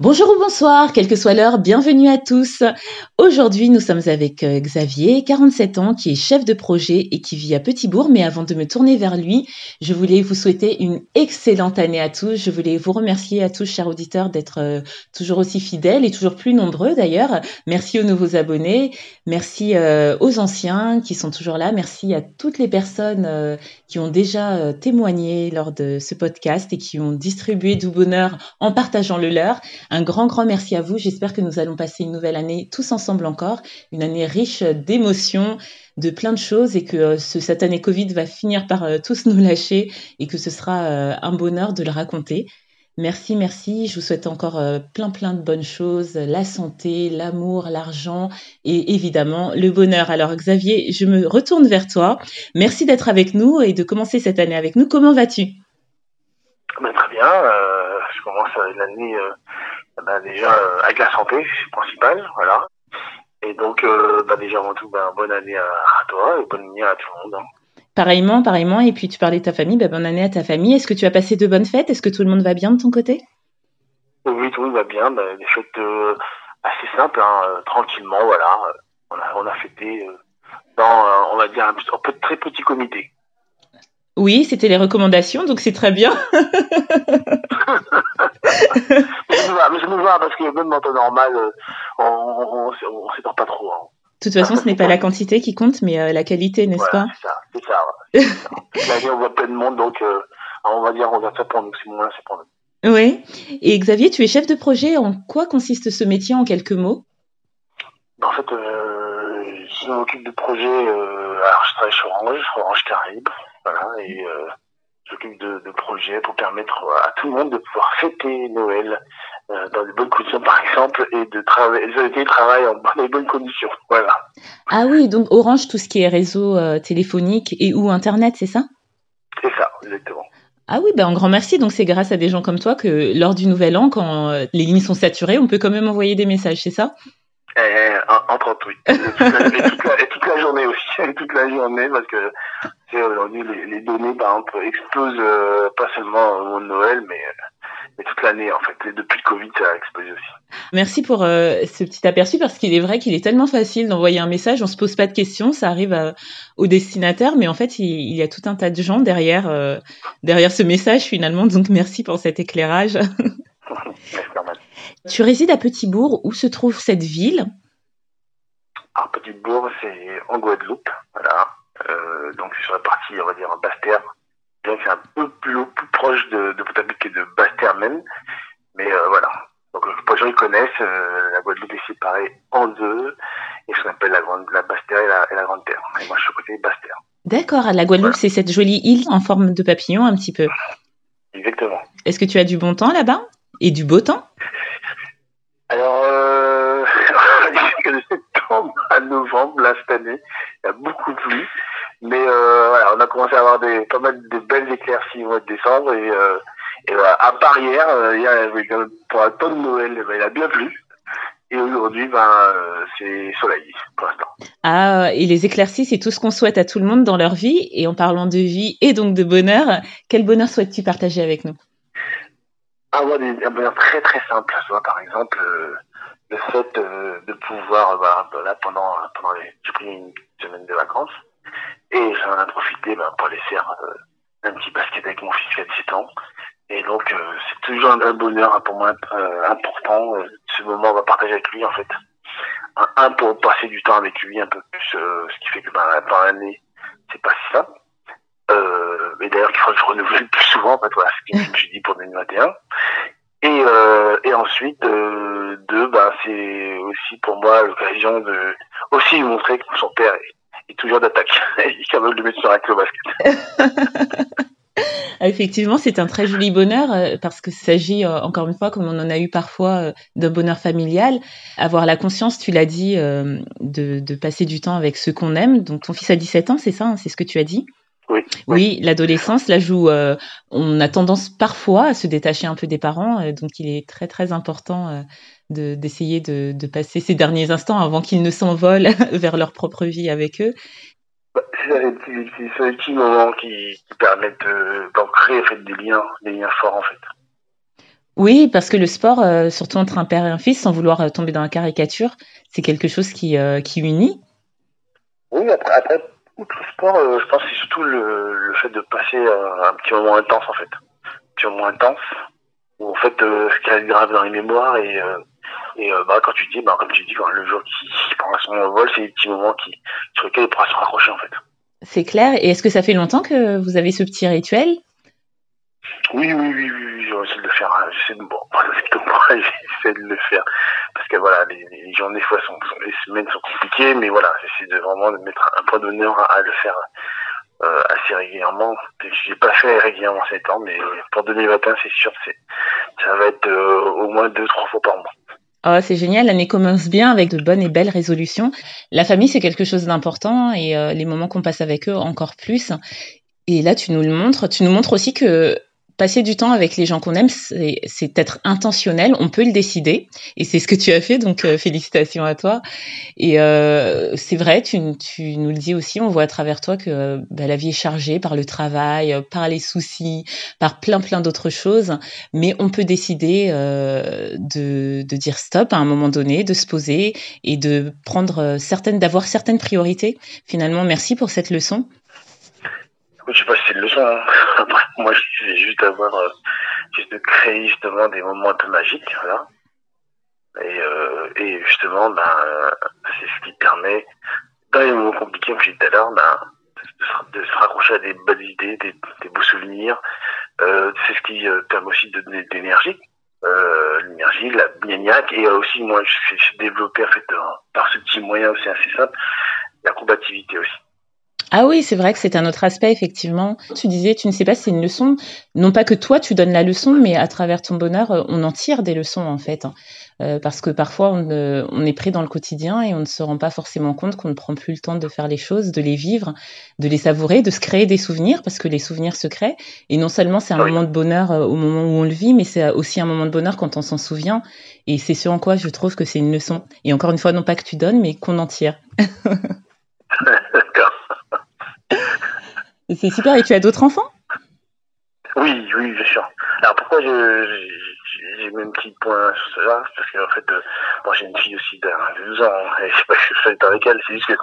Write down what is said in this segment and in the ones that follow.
Bonjour ou bonsoir, quelle que soit l'heure, bienvenue à tous. Aujourd'hui, nous sommes avec euh, Xavier, 47 ans, qui est chef de projet et qui vit à Petitbourg. Mais avant de me tourner vers lui, je voulais vous souhaiter une excellente année à tous. Je voulais vous remercier à tous, chers auditeurs, d'être euh, toujours aussi fidèles et toujours plus nombreux d'ailleurs. Merci aux nouveaux abonnés, merci euh, aux anciens qui sont toujours là, merci à toutes les personnes qui ont déjà témoigné lors de ce podcast et qui ont distribué du bonheur en partageant le leur. Un grand, grand merci à vous. J'espère que nous allons passer une nouvelle année tous ensemble encore, une année riche d'émotions, de plein de choses et que euh, ce, cette année Covid va finir par euh, tous nous lâcher et que ce sera euh, un bonheur de le raconter. Merci, merci. Je vous souhaite encore plein, plein de bonnes choses, la santé, l'amour, l'argent et évidemment le bonheur. Alors Xavier, je me retourne vers toi. Merci d'être avec nous et de commencer cette année avec nous. Comment vas-tu? Ben, très bien. je commence l'année ben, déjà euh, avec la santé, c'est principal, voilà. Et donc, euh, ben, déjà avant tout, ben, bonne année à, à toi et bonne année à tout le monde. hein. Pareillement, pareillement. Et puis tu parlais de ta famille. Ben, bonne année à ta famille. Est-ce que tu as passé de bonnes fêtes? Est-ce que tout le monde va bien de ton côté? Oui, tout va bien. Ben, des fêtes euh, assez simples, hein, euh, tranquillement, voilà. On a, on a fêté euh, dans, on va dire, un, un peu très petit comité. Oui, c'était les recommandations, donc c'est très bien. Ça me mais va parce que même en temps normal, euh, on, on s'étend pas trop. Hein. De toute façon, ce n'est pas la quantité qui compte, mais euh, la qualité, n'est-ce Voilà, pas? c'est ça, c'est ça. ouais. On voit plein de monde, donc euh, on va dire on va faire pour nous. C'est moins, c'est pour nous. Oui. Et Xavier, tu es chef de projet. En quoi consiste ce métier en quelques mots? En fait, euh, je m'occupe de projets. Alors, je travaille chez Orange, Orange Caraïbes, voilà, et euh, j'occupe de, de projets pour permettre à tout le monde de pouvoir fêter Noël euh, dans de bonnes conditions, par exemple, et de travailler, de télétravail en bonnes et bonnes conditions. Voilà. Ah oui, donc Orange, tout ce qui est réseau euh, téléphonique et ou Internet, c'est ça? C'est ça, exactement. Ah oui, ben un grand merci. Donc c'est grâce à des gens comme toi que lors du Nouvel An, quand euh, les lignes sont saturées, on peut quand même envoyer des messages, c'est ça? Et, en- entre autres, oui. Et toute, la, et toute la- et toute la journée aussi. Et toute la journée, parce que tu sais, aujourd'hui, les, les données, par exemple, explosent euh, pas seulement au moment de Noël, mais, euh, mais toute l'année, en fait. Et depuis le Covid, ça a explosé aussi. Merci pour euh, ce petit aperçu parce qu'il est vrai qu'il est tellement facile d'envoyer un message, on se pose pas de questions, ça arrive à- au destinataire, mais en fait il, il y a tout un tas de gens derrière euh, derrière ce message finalement. Donc merci pour cet éclairage. tu résides à Petitbourg, où se trouve cette ville? Alors, Bourg, c'est en Guadeloupe, voilà. Euh, donc, c'est sur la partie, on va dire, Basse-Terre. Donc, c'est un peu plus, plus proche de, de que de Basse-Terre même. Mais euh, voilà. Donc, euh, pour les gens qui connaissent, euh, la Guadeloupe est séparée en deux. Et ce qu'on appelle la, grande, la Basse-Terre et la, et la Grande-Terre. Et moi, je suis au côté Basse-Terre. D'accord, la Guadeloupe, c'est cette jolie île en forme de papillon un petit peu. Exactement. Est-ce que tu as du bon temps là-bas? Et du beau temps? Alors, euh, de septembre à novembre, là, cette année, il y a beaucoup plu. Mais euh, voilà, on a commencé à avoir des, pas mal de belles éclaircies au mois de décembre. Et, euh, et voilà, à part hier, euh, hier, pour un temps de Noël, eh ben, il a bien plu. Et aujourd'hui, ben, c'est soleil pour l'instant. Ah, et les éclaircies, c'est tout ce qu'on souhaite à tout le monde dans leur vie. Et en parlant de vie et donc de bonheur, quel bonheur souhaites-tu partager avec nous? Avoir des, un bonheur très très simple. Tu vois, par exemple, euh, le fait euh, de pouvoir, euh, bah, bah, là, pendant, pendant les, j'ai pris une semaine de vacances et j'en ai profité bah, pour aller faire un petit basket avec mon fils qui a 17 ans. Et donc, c'est toujours un, bonheur pour moi important. ce moment, on va partager avec lui, en fait. Un, pour passer du temps avec lui un peu plus, ce qui fait que bah, dans l'année, c'est pas si simple. Euh, d'ailleurs, qu'il faut que je renouvelle plus souvent, en fait, voilà, ce que je me dit pour 2021. Et, euh, et ensuite, euh, deux, bah, c'est aussi pour moi l'occasion de aussi montrer que son père est, toujours d'attaque. Il est capable de mettre sur un club basket. Effectivement, c'est un très joli bonheur euh, parce qu'il s'agit, encore une fois, comme on en a eu parfois, d'un bonheur familial. Avoir la conscience, tu l'as dit, de, de passer du temps avec ceux qu'on aime. Donc ton fils a 17 ans, c'est ça, hein, c'est ce que tu as dit? Oui. Oui, l'adolescence, là où euh, on a tendance parfois à se détacher un peu des parents, euh, donc il est très très important euh, de- d'essayer de, de passer ces derniers instants avant qu'ils ne s'envolent vers leur propre vie avec eux. Bah, C'est les petits, moments qui, qui permettent d'ancrer en fait, des liens, des liens forts en fait. Oui, parce que le sport, euh, surtout entre un père et un fils, sans vouloir euh, tomber dans la caricature, c'est quelque chose qui, euh, qui unit. Oui, après, après sport, euh, je pense que c'est surtout le, fait de passer un petit moment intense en fait. Un petit moment intense où en fait euh, ce qui reste grave dans les mémoires et, euh, et bah, quand tu dis, bah, comme tu dis, le jour qui, qui prend son envol, c'est des petits moments qui, sur lesquels il pourra se raccrocher en fait. C'est clair. Et est-ce que ça fait longtemps que vous avez ce petit rituel? Oui, oui, oui, oui, j'essaie de le faire. hein. J'essaie de, bon, j'essaie de le faire. Parce que voilà, les, les journées, fois, sont, les semaines sont compliquées, mais voilà, j'essaie de vraiment de mettre un point d'honneur à, à le faire euh, assez régulièrement. Je l'ai pas fait régulièrement ces temps, mais pour 2021, c'est sûr, c'est, ça va être euh, au moins deux, trois fois par mois. Oh, c'est génial, l'année commence bien avec de bonnes et belles résolutions. La famille, c'est quelque chose d'important et euh, les moments qu'on passe avec eux encore plus. Et là, tu nous le montres. Tu nous montres aussi que passer du temps avec les gens qu'on aime, c'est être intentionnel. On peut le décider. Et c'est ce que tu as fait, donc euh, félicitations à toi. Et euh, c'est vrai, tu, tu nous le dis aussi, on voit à travers toi que bah, la vie est chargée par le travail, euh, par les soucis, par plein plein d'autres choses. Mais on peut décider euh, de, de dire stop à un moment donné, de se poser et de prendre euh, certaines, d'avoir certaines priorités. Finalement, merci pour cette leçon. Je sais pas si c'est une leçon. Hein. Après, moi, juste d'avoir, euh, juste de créer justement des moments un peu magiques. Et, euh, et justement, ben, euh, c'est ce qui permet, dans les moments compliqués, comme je disais tout à l'heure, ben, de, se- raccrocher à des bonnes idées, des, beaux souvenirs. Euh, c'est ce qui euh, permet aussi de donner de l'énergie. Euh, l'énergie, la gnagnac, et euh, aussi, moi, j'ai j'ai développé, en fait, euh, par ce petit moyen aussi assez simple, la combativité aussi. Ah oui, c'est vrai que c'est un autre aspect, effectivement. Tu disais, tu ne sais pas si c'est une leçon. Non pas que toi, tu donnes la leçon, mais à travers ton bonheur, euh, on en tire des leçons, en fait. hein. Euh, parce que parfois, on, euh, on est pris dans le quotidien et on ne se rend pas forcément compte qu'on ne prend plus le temps de faire les choses, de les vivre, de les savourer, de se créer des souvenirs, parce que les souvenirs se créent. Et non seulement c'est un Oui. moment de bonheur euh, au moment où on le vit, mais c'est aussi un moment de bonheur quand on s'en souvient. Et c'est ce en quoi je trouve que c'est une leçon. Et encore une fois, non pas que tu donnes, mais qu'on en tire. D'accord. Et c'est super. Et tu as d'autres enfants? Oui, oui, bien sûr. Alors pourquoi j'ai mis un petit point sur cela c'est Parce qu'en fait, euh, moi j'ai une fille aussi de de 12 ans, hein, et je sais pas si je fais avec elle, c'est juste que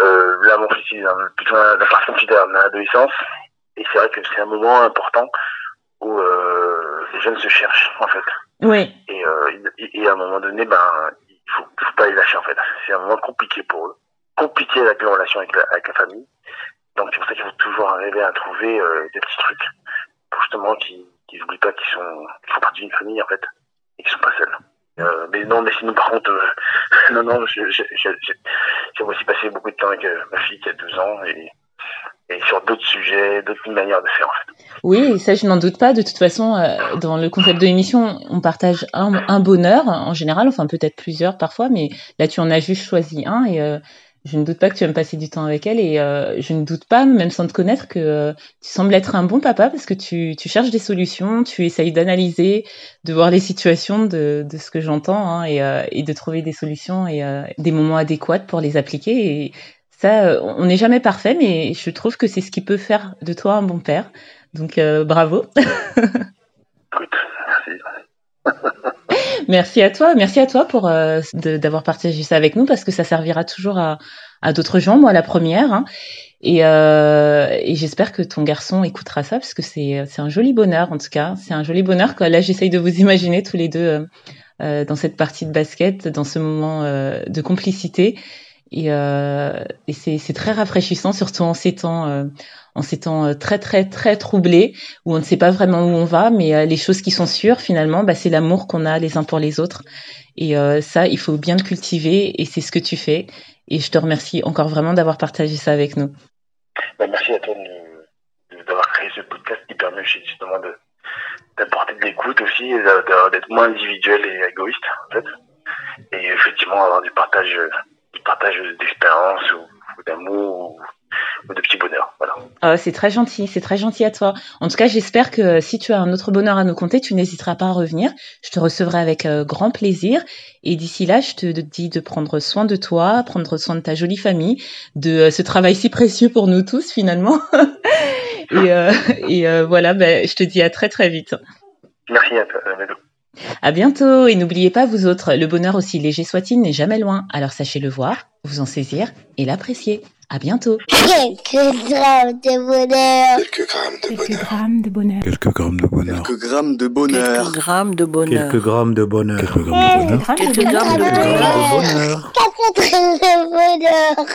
euh, là mon fils il est plutôt dans la partie dans l'adolescence, et c'est vrai que c'est un moment important où euh, les jeunes se cherchent en fait. Oui. Et, euh, et- et à un moment donné, ben, il faut, faut pas les lâcher en fait. C'est un moment compliqué pour eux, compliqué avec les relations avec la, avec la famille. Donc c'est pour ça qu'il faut toujours arriver à trouver euh, des petits trucs pour justement qu'ils n'oublient pas qu'ils sont qu'ils font partie d'une famille en fait et qu'ils sont pas seuls. Euh, mais non, mais sinon par contre, euh, non, non, j'ai aussi passé beaucoup de temps avec euh, ma fille qui a 12 ans et, sur d'autres sujets, d'autres manières de faire en fait. Oui, ça je n'en doute pas. De toute façon, dans le concept de l'émission, on partage un, un bonheur en général, enfin peut-être plusieurs parfois, mais là tu en as juste choisi un et je ne doute pas que tu aimes passer du temps avec elle et euh, je ne doute pas, même sans te connaître, que euh, tu sembles être un bon papa parce que tu, tu cherches des solutions, tu essayes d'analyser, de voir les situations de, de ce que j'entends hein, et, euh, et de trouver des solutions et euh, des moments adéquats pour les appliquer. Et ça, euh, on n'est jamais parfait, mais je trouve que c'est ce qui peut faire de toi un bon père. Donc euh, bravo. Merci à toi, merci à toi pour euh, d'avoir partagé ça avec nous parce que ça servira toujours à, à d'autres gens, moi la première. hein. Et, euh, et j'espère que ton garçon écoutera ça parce que c'est un joli bonheur en tout cas. C'est un joli bonheur. Quoi. Là, j'essaye de vous imaginer tous les deux euh, euh, dans cette partie de basket, dans ce moment euh, de complicité. Et, euh, et c'est très rafraîchissant, surtout en ces temps, en ces temps euh, très très très troublés où on ne sait pas vraiment où on va, mais euh, les choses qui sont sûres finalement, bah, c'est l'amour qu'on a les uns pour les autres. Et euh, ça, il faut bien le cultiver et c'est ce que tu fais. Et je te remercie encore vraiment d'avoir partagé ça avec nous. Bah, merci à toi d'avoir créé ce podcast qui permet justement d'apporter de l'écoute aussi, d'être moins individuel et égoïste en fait. Et effectivement avoir du partage, du partage d'expérience ou, ou d'amour ou, de petits bonheurs. Voilà. Oh, c'est très gentil, c'est très gentil à toi. En tout cas, j'espère que si tu as un autre bonheur à nous conter, tu n'hésiteras pas à revenir. Je te recevrai avec euh, grand plaisir. Et d'ici là, je te dis de prendre soin de toi, prendre soin de ta jolie famille, de euh, ce travail si précieux pour nous tous finalement. et, euh, et voilà, ben, je te dis à très très vite. Merci à toi. À bientôt et n'oubliez pas vous autres, le bonheur aussi léger soit-il n'est jamais loin. Alors sachez le voir, vous en saisir et l'apprécier. À bientôt. Quelques grammes de bonheur. Quelques grammes de Quelques bonheur. grammes de bonheur. Quelques grammes de bonheur. Quelques grammes de bonheur. Quelques grammes de bonheur. Quelques grammes de bonheur. Quelques grammes de bonheur. Quelques grammes de Quelques bonheur. grammes de bonheur. Quatre grammes de bonheur.